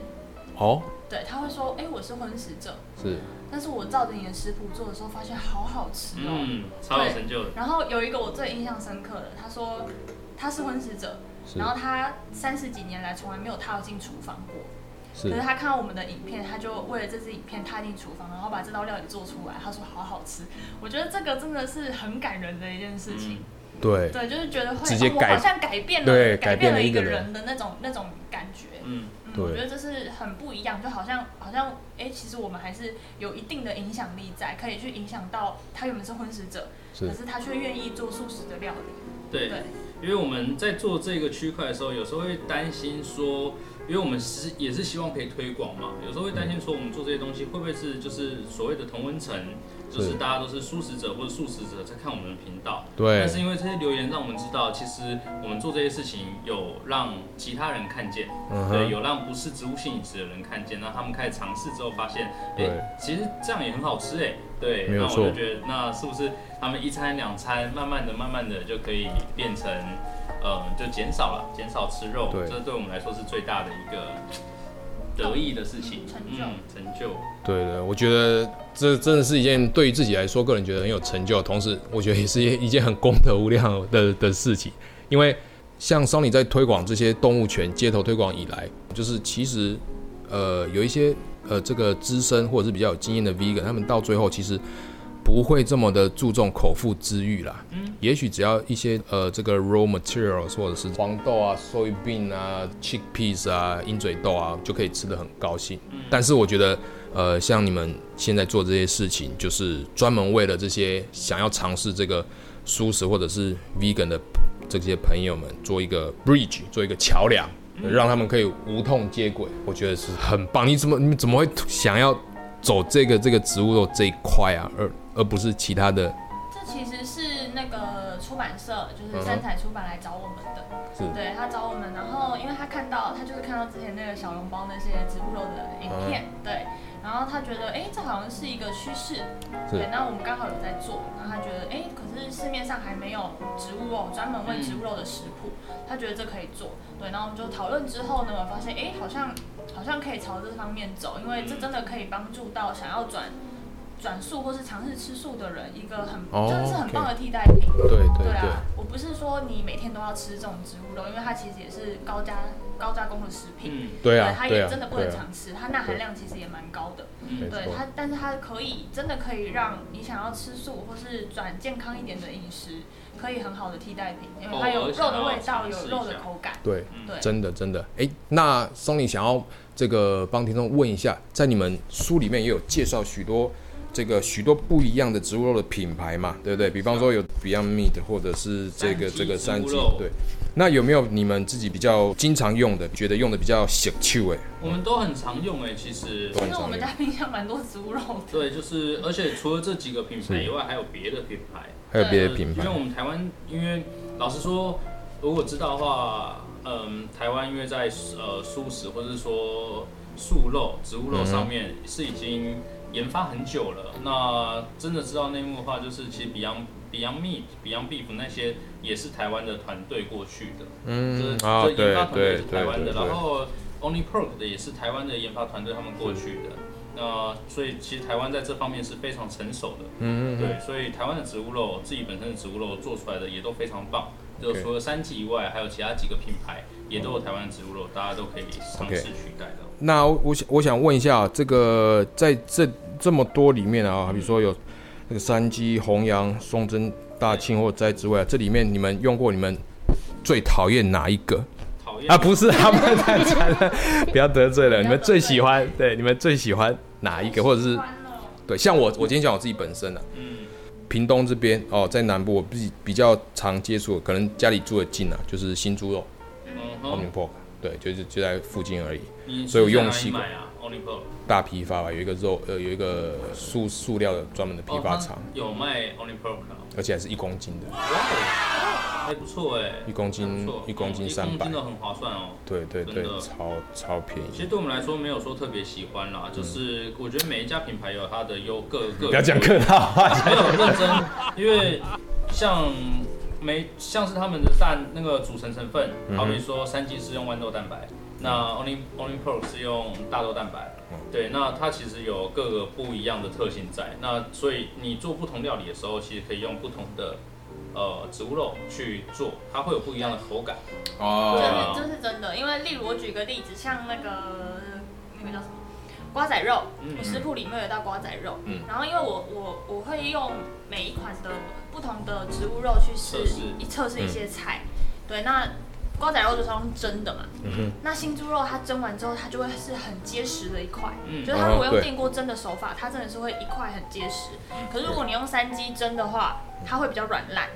好，对他会说，哎、我是婚食者，是但是我照着你的食谱做的时候，发现好好吃哦。嗯，超有成就的。然后有一个我最印象深刻的，他说他是婚食者，然后他三十几年来从来没有踏进厨房过，可是是，他看到我们的影片，他就为了这支影片踏进厨房，然后把这道料理做出来。他说好好吃，我觉得这个真的是很感人的一件事情。对，对，就是觉得会直接改哦我好像改变了，对改变了一个人人的那种那种感觉。嗯，我觉得这是很不一样，就好像好像哎、其实我们还是有一定的影响力在，可以去影响到他原本是荤食者，是。可是他却愿意做素食的料理。对对，因为我们在做这个区块的时候，有时候会担心说，因为我们是也是希望可以推广嘛，有时候会担心说，我们做这些东西会不会是就是所谓的同温层，就是是大家都是素食者或者素食者在看我们的频道。对。但是因为这些留言让我们知道，其实我们做这些事情有让其他人看见，对，有让不是植物性饮食的人看见，那他们开始尝试之后发现，哎、对其实这样也很好吃哎，对，那我就觉得，那是不是他们一餐两餐，慢慢的、慢慢的就可以变成，呃，就减少了，减少吃肉，这对我们来说是最大的一个得意的事情，成就。嗯，成就，对对，我觉得这真的是一件对于自己来说，个人觉得很有成就，同时我觉得也是一件很功德无量的的事情。因为像 Sony 在推广这些动物权街头推广以来，就是其实呃有一些呃这个资深或者是比较有经验的 Vegan，他们到最后其实不会这么的注重口腹之欲啦。嗯，也许只要一些呃这个 raw materials 或者是黄豆啊、soybean 啊、chickpeas 啊、鹰嘴豆啊，就可以吃得很高兴。但是我觉得呃像你们现在做这些事情，就是专门为了这些想要尝试这个素食或者是 vegan 的这些朋友们做一个 bridge，做一个桥梁。让他们可以无痛接轨，我觉得是很棒。你怎么你们怎么会想要走这个这个植物肉这一块啊，而而不是其他的？这其实是那个出版社，就是三彩出版来找我们的。是。对他找我们，然后因为他看到，他就是看到之前那个小笼包那些植物肉的影片，对，然后他觉得，哎，这好像是一个趋势，对，那我们刚好有在做，然后他觉得，哎，可是市面上还没有植物肉专门为植物肉的食谱，他觉得这可以做，对，然后我们就讨论之后呢，我发现，哎，好像好像可以朝这方面走，因为这真的可以帮助到想要转。转素或是尝试吃素的人，一个很真的是很棒的替代品。对对对啊！我不是说你每天都要吃这种植物肉，因为它其实也是高加高加工的食品。嗯，对啊，它也真的不能常吃，它钠含量其实也蛮高的。嗯，对它，但是它可以真的可以让你想要吃素或是转健康一点的饮食，可以很好的替代品，因为它有肉的味道，有肉的口感。对对，真的真的。哎，那松林想要这个帮听众问一下，在你们书里面也有介绍许多。这个许多不一样的植物肉的品牌嘛，对不对？比方说有 Beyond Meat，或者是这个这个三鸡，对。那有没有你们自己比较经常用的，觉得用的比较小趣哎？我们都很常用哎，其实。因为我们家冰箱蛮多植物肉的。对，就是而且除了这几个品牌以外，还有别的品牌，还有别的品牌。因为我们台湾，因为老实说，如果知道的话，嗯，台湾因为在呃素食或者是说素肉、植物肉上面是已经。研发很久了，那真的知道内幕的话，就是其实 Beyond Beyond Meat、Beyond Beef 那些也是台湾的团队过去的，嗯，就是这研发团队是台湾的，然后 Only Pork 的也是台湾的研发团队他们过去的，那所以其实台湾在这方面是。非常成熟的，嗯嗯，对，所以台湾的植物肉自己本身的植物肉做出来的也都非常棒，就除了三级以外，还有其他几个品牌也都有台湾植物肉，大家都可以尝试取代的。那我想我想问一下，这个在这。这么多里面啊，比如说有那个山鸡、红羊、松针、大庆或者之外，这里面你们用过，你们最讨厌哪一个？讨厌啊，不是他们太惨了，不要得罪了。你们最喜欢对，你们最喜欢哪一个？或者是对，像我，我今天讲我自己本身的，嗯，屏东这边哦，在南部我比比较常接触，可能家里住的近啊，就是新猪肉，嗯，红明破，对，就是就在附近而已，所以我用习惯。大批发吧，有一个肉呃，有一个塑塑料的专门的批发厂，有卖 Only Pork，而且还是一公斤的，哇，还不错哎，一公斤一公斤三百，真的很划算哦，对对对，超超便宜。其实对我们来说没有说特别喜欢啦，就是我觉得每一家品牌有它的优各各，不要讲客套话，没有认真，因为像没像是他们的蛋那个组成成分，好比说三金是用豌豆蛋白。那 Only Only Pro 是用大豆蛋白，对，那它其实有各个不一样的特性在，那所以你做不同料理的时候，其实可以用不同的呃植物肉去做，它会有不一样的口感。哦，这是真的，因为例如我举个例子，像那个那个叫什么瓜仔肉，我食谱里面有道瓜仔肉，嗯，然后因为我我我会用每一款的不同的植物肉去试一测试一些菜，对，那。瓜仔肉就是用蒸的嘛，那新猪肉它蒸完之后，它就会是很结实的一块，就是它如果用电锅蒸的手法，它真的是会一块很结实。可是如果你用三鸡蒸的话，它会比较软烂，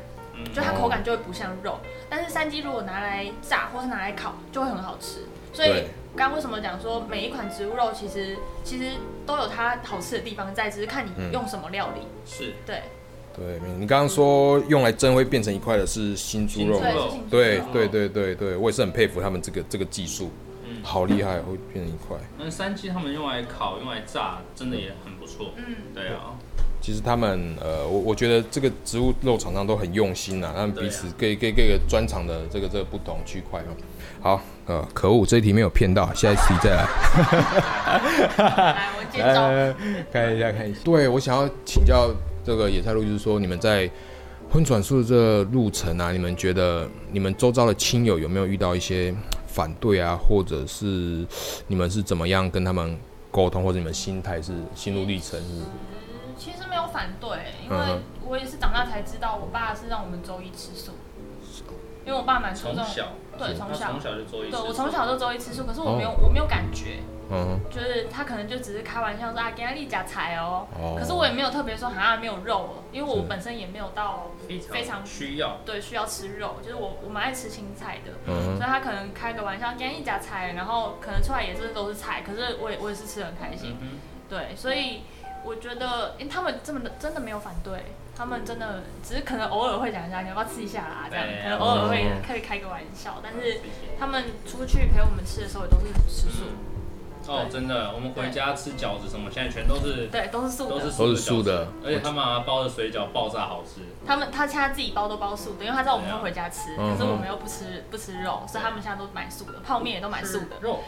就它口感就会不像肉。但是三鸡如果拿来炸或是拿来烤，就会很好吃。所以刚刚为什么讲说每一款植物肉其实其实都有它好吃的地方在，只是看你用什么料理。是对。对，你刚刚说用来蒸会变成一块的是新猪肉，对对对对对，我也是很佩服他们这个这个技术，好厉害，会变成一块。那三七他们用来烤、用来炸，真的也很不错。嗯，对啊。其实他们呃，我我觉得这个植物肉厂商都很用心呐，他们彼此各各各个专长的这个这个不同区块哦。好，呃，可恶，这一题没有骗到，下一题再来。来，我接招。看一下，看一下。对我想要请教。这个野菜路就是说，你们在荤转素的这路程啊，你们觉得你们周遭的亲友有没有遇到一些反对啊，或者是你们是怎么样跟他们沟通，或者你们心态是心路历程是？其实没有反对，因为我也是长大才知道，我爸是让我们周一吃素，因为我爸蛮注重，从小对从小从小就做一次，对我从小就周一吃素，可是我没有、哦。我没有感觉，嗯，就是他可能就只是开玩笑说啊，给他立假菜哦，哦。可是我也没有特别说好像没有肉了，因为我本身也没有到非常非常需要。对需要吃肉，就是我我蛮爱吃青菜的，嗯。所以他可能开个玩笑，给他一夹菜，然后可能出来也是都是菜，可是我也我也是吃的很开心，嗯对，所以我觉得，因为他们这么的真的没有反对，他们真的只是可能偶尔会讲一下，你要不要吃一下啦？这样可能偶尔会嗯。可以开个玩笑，但是他们出去陪我们吃的时候也都是吃素，哦，真的，我们回家吃饺子什么，现在全都是对，都是素的。都是都是素的而且他妈妈包的水饺爆炸好吃。他们他现在自己包都包素的，因为他知道我们会回家吃，嗯可是我们又不吃不吃肉，所以他们现在都买素的，泡面也都买素的。肉，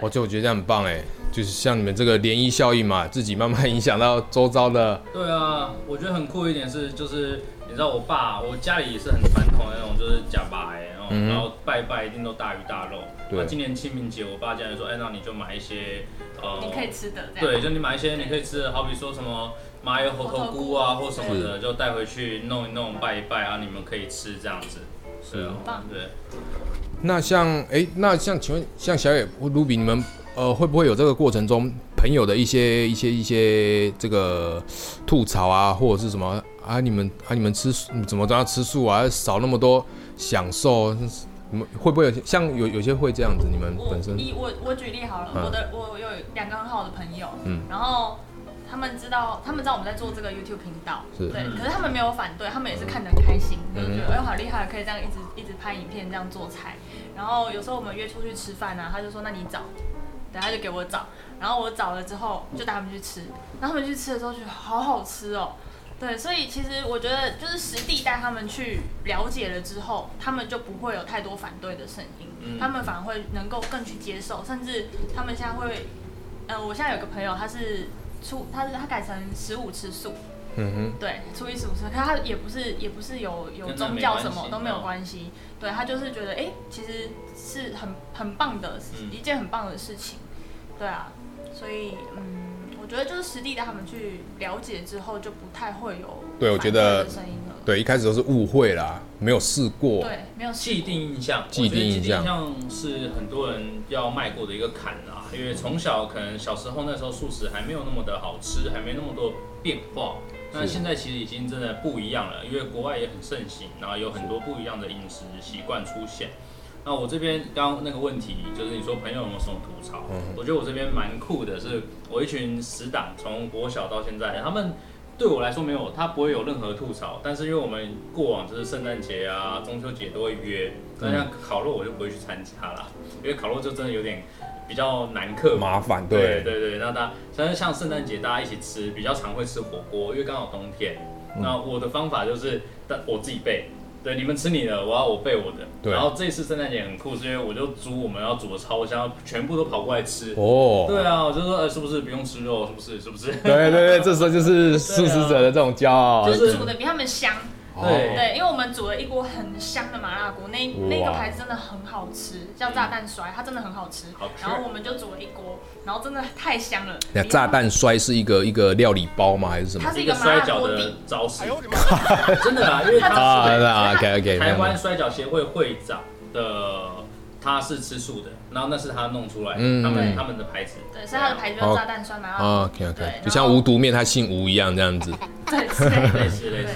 而且我觉得这样很棒哎，就是像你们这个涟漪效应嘛，自己慢慢影响到周遭的，对啊，我觉得很酷一点是，就是你知道我爸，我家里也是很传统的那种，就是假白，然后、嗯然后拜拜一定都大鱼大肉。对那今年清明节，我爸竟然说，哎，那你就买一些呃，你可以吃的。对，就你买一些你可以吃的，好比说什么麻油猴头菇啊，或什么的，就带回去弄一弄，拜一拜啊，你们可以吃这样子。是啊，棒对。那像哎、那像请问像小野或卢比，你们呃会不会有这个过程中朋友的一些一些一些这个吐槽啊，或者是什么啊？你们啊你们吃怎么都要吃素啊？少那么多享受，你们会不会有像有有些会这样子？你们本身？以我我举例好了，嗯。我的我有两个很好的朋友，嗯。然后他们知道他们知道我们在做这个 YouTube 频道，是。对，可是他们没有反对，他们也是看得很开心，嗯。就觉得哎呦好厉害，可以这样一直一直拍影片这样做菜。然后有时候我们约出去吃饭啊，他就说那你找，等下就给我找，然后我找了之后就带他们去吃，然后他们去吃的时候觉得好好吃哦。对，所以其实我觉得就是实地带他们去了解了之后，他们就不会有太多反对的声音，嗯他们反而会能够更去接受，甚至他们现在会，呃，我现在有个朋友他是初，他是他改成十五吃素，嗯哼对，初一十五吃，可他也不是也不是有有宗教什么都没有嗯关系，对他就是觉得哎、其实是很很棒的、嗯一件很棒的事情，对啊，所以嗯，我觉得就是实地带他们去了解之后，就不太会有对我觉得的声音了，对，一开始都是误会啦，没有试过，对，没有既定印象，既定印象我觉得既定印象是很多人要迈过的一个坎啦。因为从小可能小时候那时候素食还没有那么的好吃，还没那么多变化。那现在其实已经真的不一样了，因为国外也很盛行，然后有很多不一样的饮食习惯出现。那我这边刚刚那个问题，就是你说朋友有没有什么吐槽？我觉得我这边蛮酷的是，我一群死党从国小到现在，他们对我来说没有，他不会有任何吐槽。但是因为我们过往就是圣诞节啊、中秋节都会约，那像烤肉我就不会去参加啦，因为烤肉就真的有点比较难克麻烦，对对，对对，那大家但是像圣诞节大家一起吃，比较常会吃火锅，因为刚好冬天。嗯那我的方法就是，但我自己备。对，你们吃你的，我要我备我的。对然后这次圣诞节很酷，是因为我就煮我们要煮的超香，全部都跑过来吃。哦，对啊，我就说，呃，是不是不用吃肉？是不是？是不是？对对对，这时候就是素食者的这种骄傲，就是煮的比他们香。对对，因为我们煮了一锅很香的麻辣锅，那那个牌子真的很好吃，叫炸弹摔，它真的很好吃。好吃然后我们就煮了一锅，然后真的太香了。那炸弹摔是一个一个料理包吗？还是什么它？是一一个摔跤的，招式，真的啊，因为他啊，是那 OK OK，台湾摔跤协会会长的，他是吃素的，然后那是他弄出来的，嗯他们他们的牌子，对，所以他的牌子叫炸弹摔麻辣 OK OK，就像无毒面，他姓吴一样这样子。对之类似类似。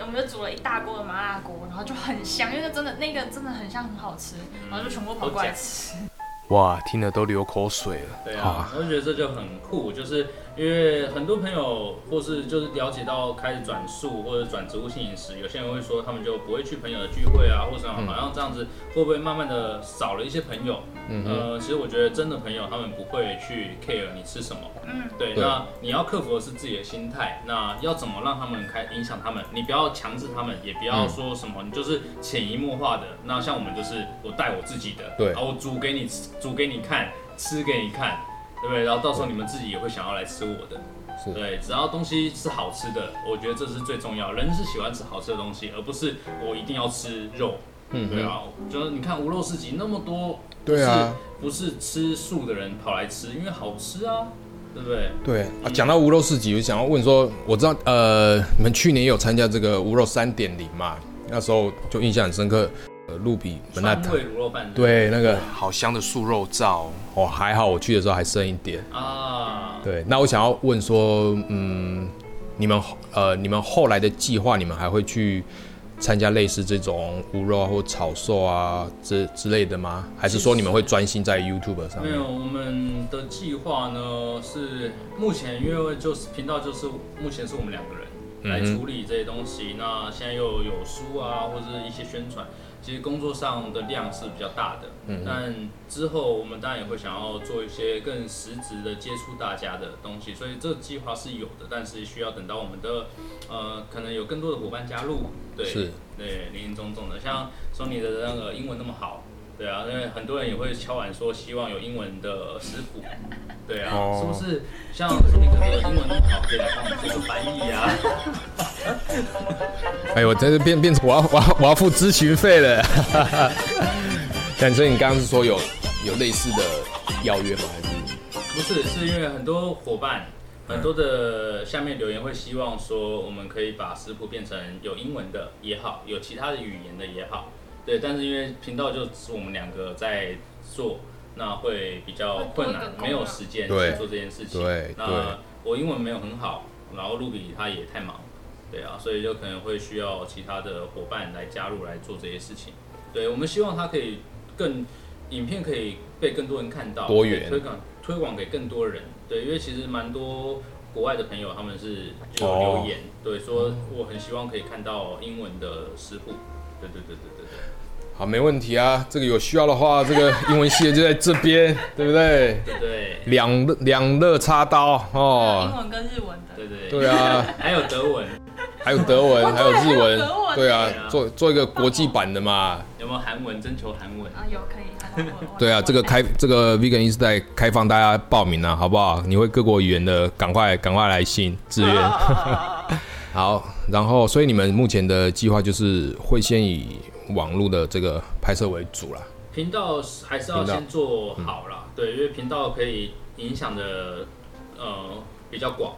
我们就煮了一大锅的麻辣锅，然后就很香，因为真的那个真的很香，很好吃，然后就全部跑过来吃。哇，听了都流口水了。对啊，我就觉得这就很酷，就是因为很多朋友或是就是了解到开始转素或者转植物性饮食，有些人会说他们就不会去朋友的聚会啊，或者，好像这样子会不会慢慢的少了一些朋友？嗯，呃，其实我觉得真的朋友他们不会去 care 你吃什么，嗯，对，那你要克服的是自己的心态，那要怎么让他们开影响他们？你不要强制他们，也不要说什么，你就是潜移默化的。那像我们就是我带我自己的，对啊，我煮给你吃，煮给你看，吃给你看，对不对？然后到时候你们自己也会想要来吃我的，是对，只要东西是好吃的，我觉得这是最重要。人是喜欢吃好吃的东西，而不是我一定要吃肉。嗯对啊，就是你看无肉市集那么多，对啊，不是吃素的人跑来吃，因为好吃啊。对不对？对啊，讲到无肉市集，我想要问说，我知道呃，你们去年有参加这个无肉三点零嘛？那时候就印象很深刻，呃，露比们那川味卤肉饭对那个好香的素肉燥，哦，还好我去的时候还剩一点。啊，对，那我想要问说，嗯，你们呃，你们后来的计划，你们还会去参加类似这种无肉啊或炒售啊之之类的吗？还是说你们会专心在 YouTube 上面没有，？我们的计划呢是目前因为就是频道就是目前是我们两个人来处理这些东西。那现在又有书啊，或者是一些宣传，其实工作上的量是比较大的。嗯，但之后我们当然也会想要做一些更实质的接触大家的东西，所以这个计划是有的，但是需要等到我们的呃可能有更多的伙伴加入，对，是对，林林总总的，像说你的那个英文那么好。对啊，因为很多人也会敲碗说希望有英文的食谱，对啊，哦是不是？像说你可能英文那么好，可以来帮我们做个翻译啊。哎呦，真是变变成我要我要我要付咨询费了。但所以你刚刚是说有有类似的邀约吗？还是不是，是因为很多伙伴，很多的下面留言会希望说，我们可以把食谱变成有英文的也好，有其他的语言的也好，对。但是因为频道就是我们两个在做，那会比较困难，没有时间去做这件事情。对对那我英文没有很好，然后露比他也太忙，对啊，所以就可能会需要其他的伙伴来加入来做这些事情。对，我们希望他可以更影片可以被更多人看到，多元推广推广给更多人。对，因为其实蛮多国外的朋友他们是就有留言，对，说我很希望可以看到英文的食谱。对对对对对对。好，没问题啊。这个有需要的话，这个英文系列就在这边，对不对？对对两两肋插刀哦英哦。文跟日文的，对对对啊，还有德文，还有德文，还有日文德，文对啊做做一个国际版的嘛。有没有韩文？征求韩文。啊有可以，韩文 对啊，这个开这个 Vegan 一直在开放大家报名啊，好不好？你会各国语言的，赶快赶快来信志愿。好，然后所以你们目前的计划就是会先以网络的这个拍摄为主啦。频道还是要先做好啦，对，因为频道可以影响的呃比较广，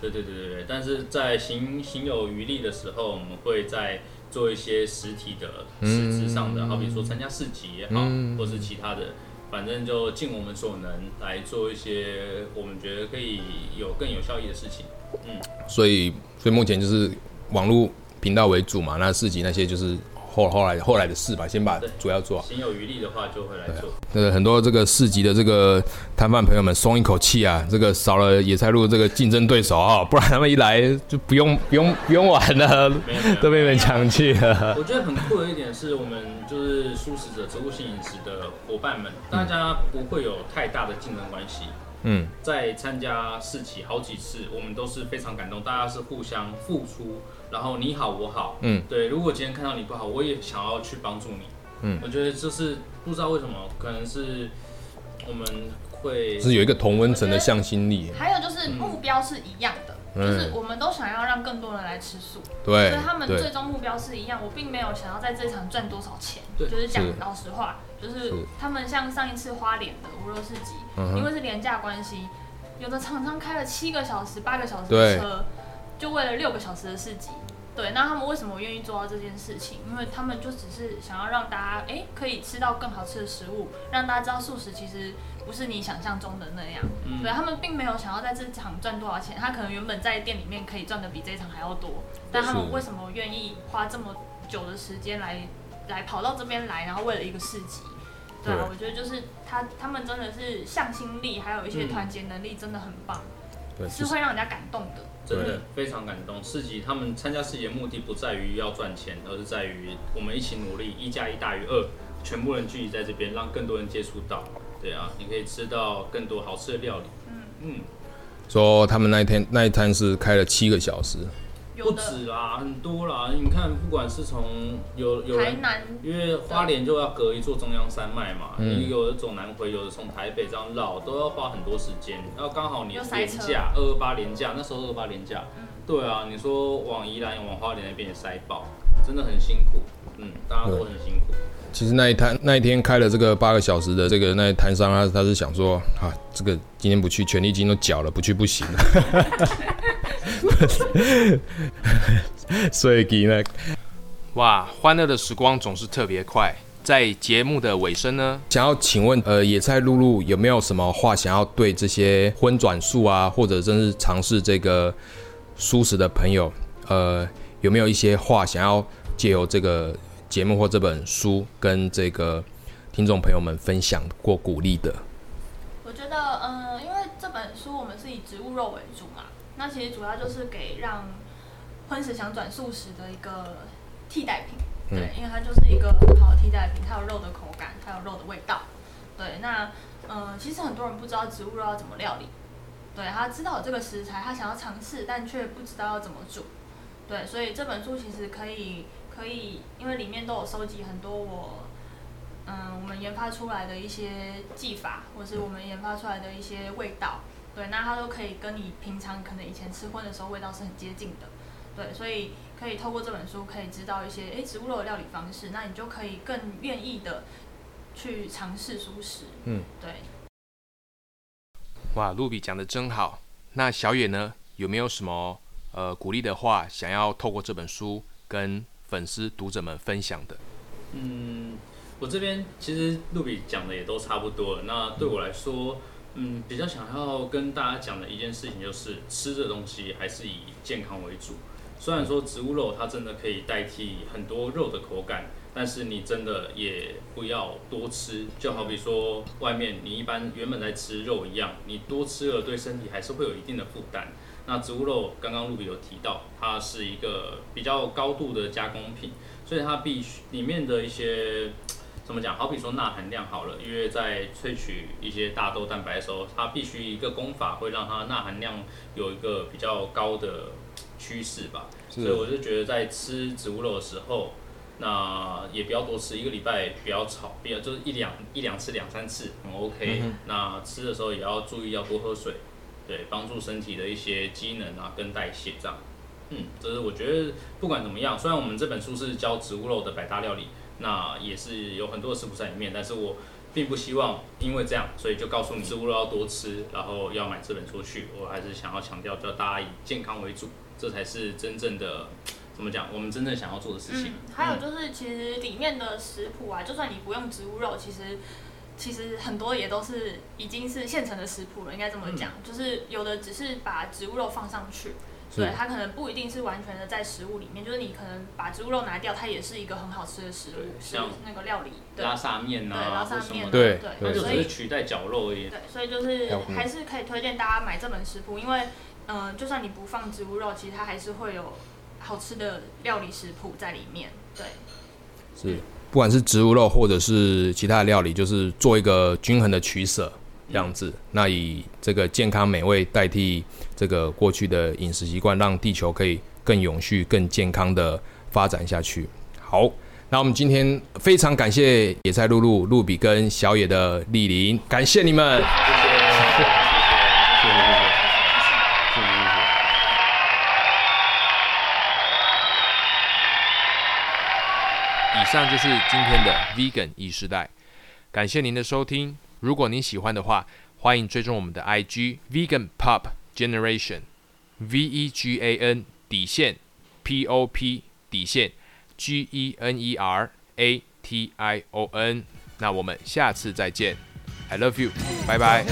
对对对对对。但是在行行有余力的时候，我们会在做一些实体的实质上的，好比说参加市集也好，嗯。或是其他的，反正就尽我们所能来做一些我们觉得可以有更有效益的事情。嗯，所以所以目前就是网络频道为主嘛，那市集那些就是后后来后来的事吧，先把主要做有余力的话就会来做。呃，很多这个市集的这个摊贩朋友们松一口气啊，这个少了野菜路这个竞争对手啊，不然他们一来就不用不用不用玩了，都被你们抢去了。我觉得很酷的一点是我们就是素食者、植物性饮食的伙伴们，大家不会有太大的竞争关系。嗯，在参加市集好几次，我们都是非常感动，大家是互相付出，然后你好我好，嗯，对。如果今天看到你不好，我也想要去帮助你，嗯我觉得就是不知道为什么，可能是我们会是有一个同温层的向心力。还有就是目标是一样的，嗯就是我们都想要让更多人来吃素，对所以他们最对，终目标是一样。我并没有想要在这场赚多少钱，对就是讲老实话，就是是他们像上一次花莲的无肉市集，嗯哼因为是廉价关系，有的厂商开了七个小时、八个小时的车，就为了六个小时的市集。对，那他们为什么愿意做到这件事情？因为他们就只是想要让大家哎可以吃到更好吃的食物，让大家知道素食其实不是你想象中的那样。嗯对他们并没有想要在这场赚多少钱，他可能原本在店里面可以赚的比这一场还要多，但他们为什么愿意花这么久的时间来来跑到这边来，然后为了一个市集？对啊，对我觉得就是他他们真的是向心力，还有一些嗯团结能力真的很棒，对，是会让人家感动的。真的非常感动。市集他们参加市集的目的不在于要赚钱，而是在于我们一起努力，一加一大于二，全部人聚集在这边，让更多人接触到。对啊，你可以吃到更多好吃的料理。嗯说他们那一天那一摊是开了七个小时，不止啦，很多啦。你看，不管是从有有人，台南因为花莲就要隔一座中央山脉嘛，嗯你有的走南回，有的从台北这样绕，都要花很多时间。然后刚好你廉又塞车价二二八廉价，那时候二二八廉价，对啊，你说往宜兰往花莲那边也塞爆，真的很辛苦。嗯，大家都很辛苦。其实那一摊那一天开了这个八个小时的这个那摊商，他他是想说啊，这个今天不去，权利金都缴了，不去不行了。所以呢，哇，欢乐的时光总是特别快。在节目的尾声呢，想要请问，呃，野菜露露有没有什么话想要对这些荤转素啊，或者真是尝试这个素食的朋友，呃，有没有一些话想要借由这个节目或这本书跟这个听众朋友们分享或鼓励的？我觉得，嗯，因为这本书我们是以植物肉为主嘛，那其实主要就是给让荤食想转素食的一个替代品。对，因为它就是一个很好的替代品，它有肉的口感，它有肉的味道。对，那嗯，其实很多人不知道植物肉要怎么料理。对他知道这个食材，他想要尝试，但却不知道要怎么煮。对，所以这本书其实可以可以，因为里面都有收集很多我嗯我们研发出来的一些技法，或是我们研发出来的一些味道。对，那它都可以跟你平常可能以前吃荤的时候味道是很接近的。对，所以。可以透过这本书，可以知道一些诶植物肉的料理方式，那你就可以更愿意的去尝试熟食。嗯，对。哇，露比讲的真好。那小野呢，有没有什么呃鼓励的话，想要透过这本书跟粉丝读者们分享的？嗯，我这边其实露比讲的也都差不多了。那对我来说，嗯，嗯比较想要跟大家讲的一件事情就是，吃的东西还是以健康为主。虽然说植物肉它真的可以代替很多肉的口感，但是你真的也不要多吃。就好比说外面你一般原本在吃肉一样，你多吃了对身体还是会有一定的负担。那植物肉刚刚露比有提到，它是一个比较高度的加工品，所以它必须里面的一些怎么讲？好比说钠含量好了，因为在萃取一些大豆蛋白的时候，它必须一个功法会让它钠含量有一个比较高的。趋势吧，所以我就觉得在吃植物肉的时候，那也不要多吃，一个礼拜不要炒，不要就是一两一两次两三次很 OK。那吃的时候也要注意要多喝水，对，帮助身体的一些机能啊跟代谢这样。嗯，这是我觉得不管怎么样，虽然我们这本书是教植物肉的百大料理，那也是有很多的食谱在里面，但是我并不希望因为这样，所以就告诉你植物肉要多吃，然后要买这本书去。我还是想要强调，叫大家以健康为主。这才是真正的，怎么讲？我们真正想要做的事情。还有就是，其实里面的食谱啊，就算你不用植物肉，其实其实很多也都是已经是现成的食谱了。应该这么讲，就是有的只是把植物肉放上去，对它可能不一定是完全的在食物里面。就是你可能把植物肉拿掉，它也是一个很好吃的食物，像那个料理拉萨面啊，对拉萨面，对对，它就只是取代绞肉而已。对，所以就是还是可以推荐大家买这本食谱，因为。嗯，就算你不放植物肉，其实它还是会有好吃的料理食谱在里面。对，是，不管是植物肉或者是其他的料理，就是做一个均衡的取舍，样子。那以这个健康美味代替这个过去的饮食习惯，让地球可以更永续、更健康的发展下去。好，那我们今天非常感谢野菜露露、露比跟小野的莅临，感谢你们。以上就是今天的 Vegan 意时代，感谢您的收听。如果您喜欢的话，欢迎追踪我们的 IG Vegan Pop Generation，V E G A N 底线 P O P 底线 G E N E R A T I O N。那我们下次再见，I love you，拜拜。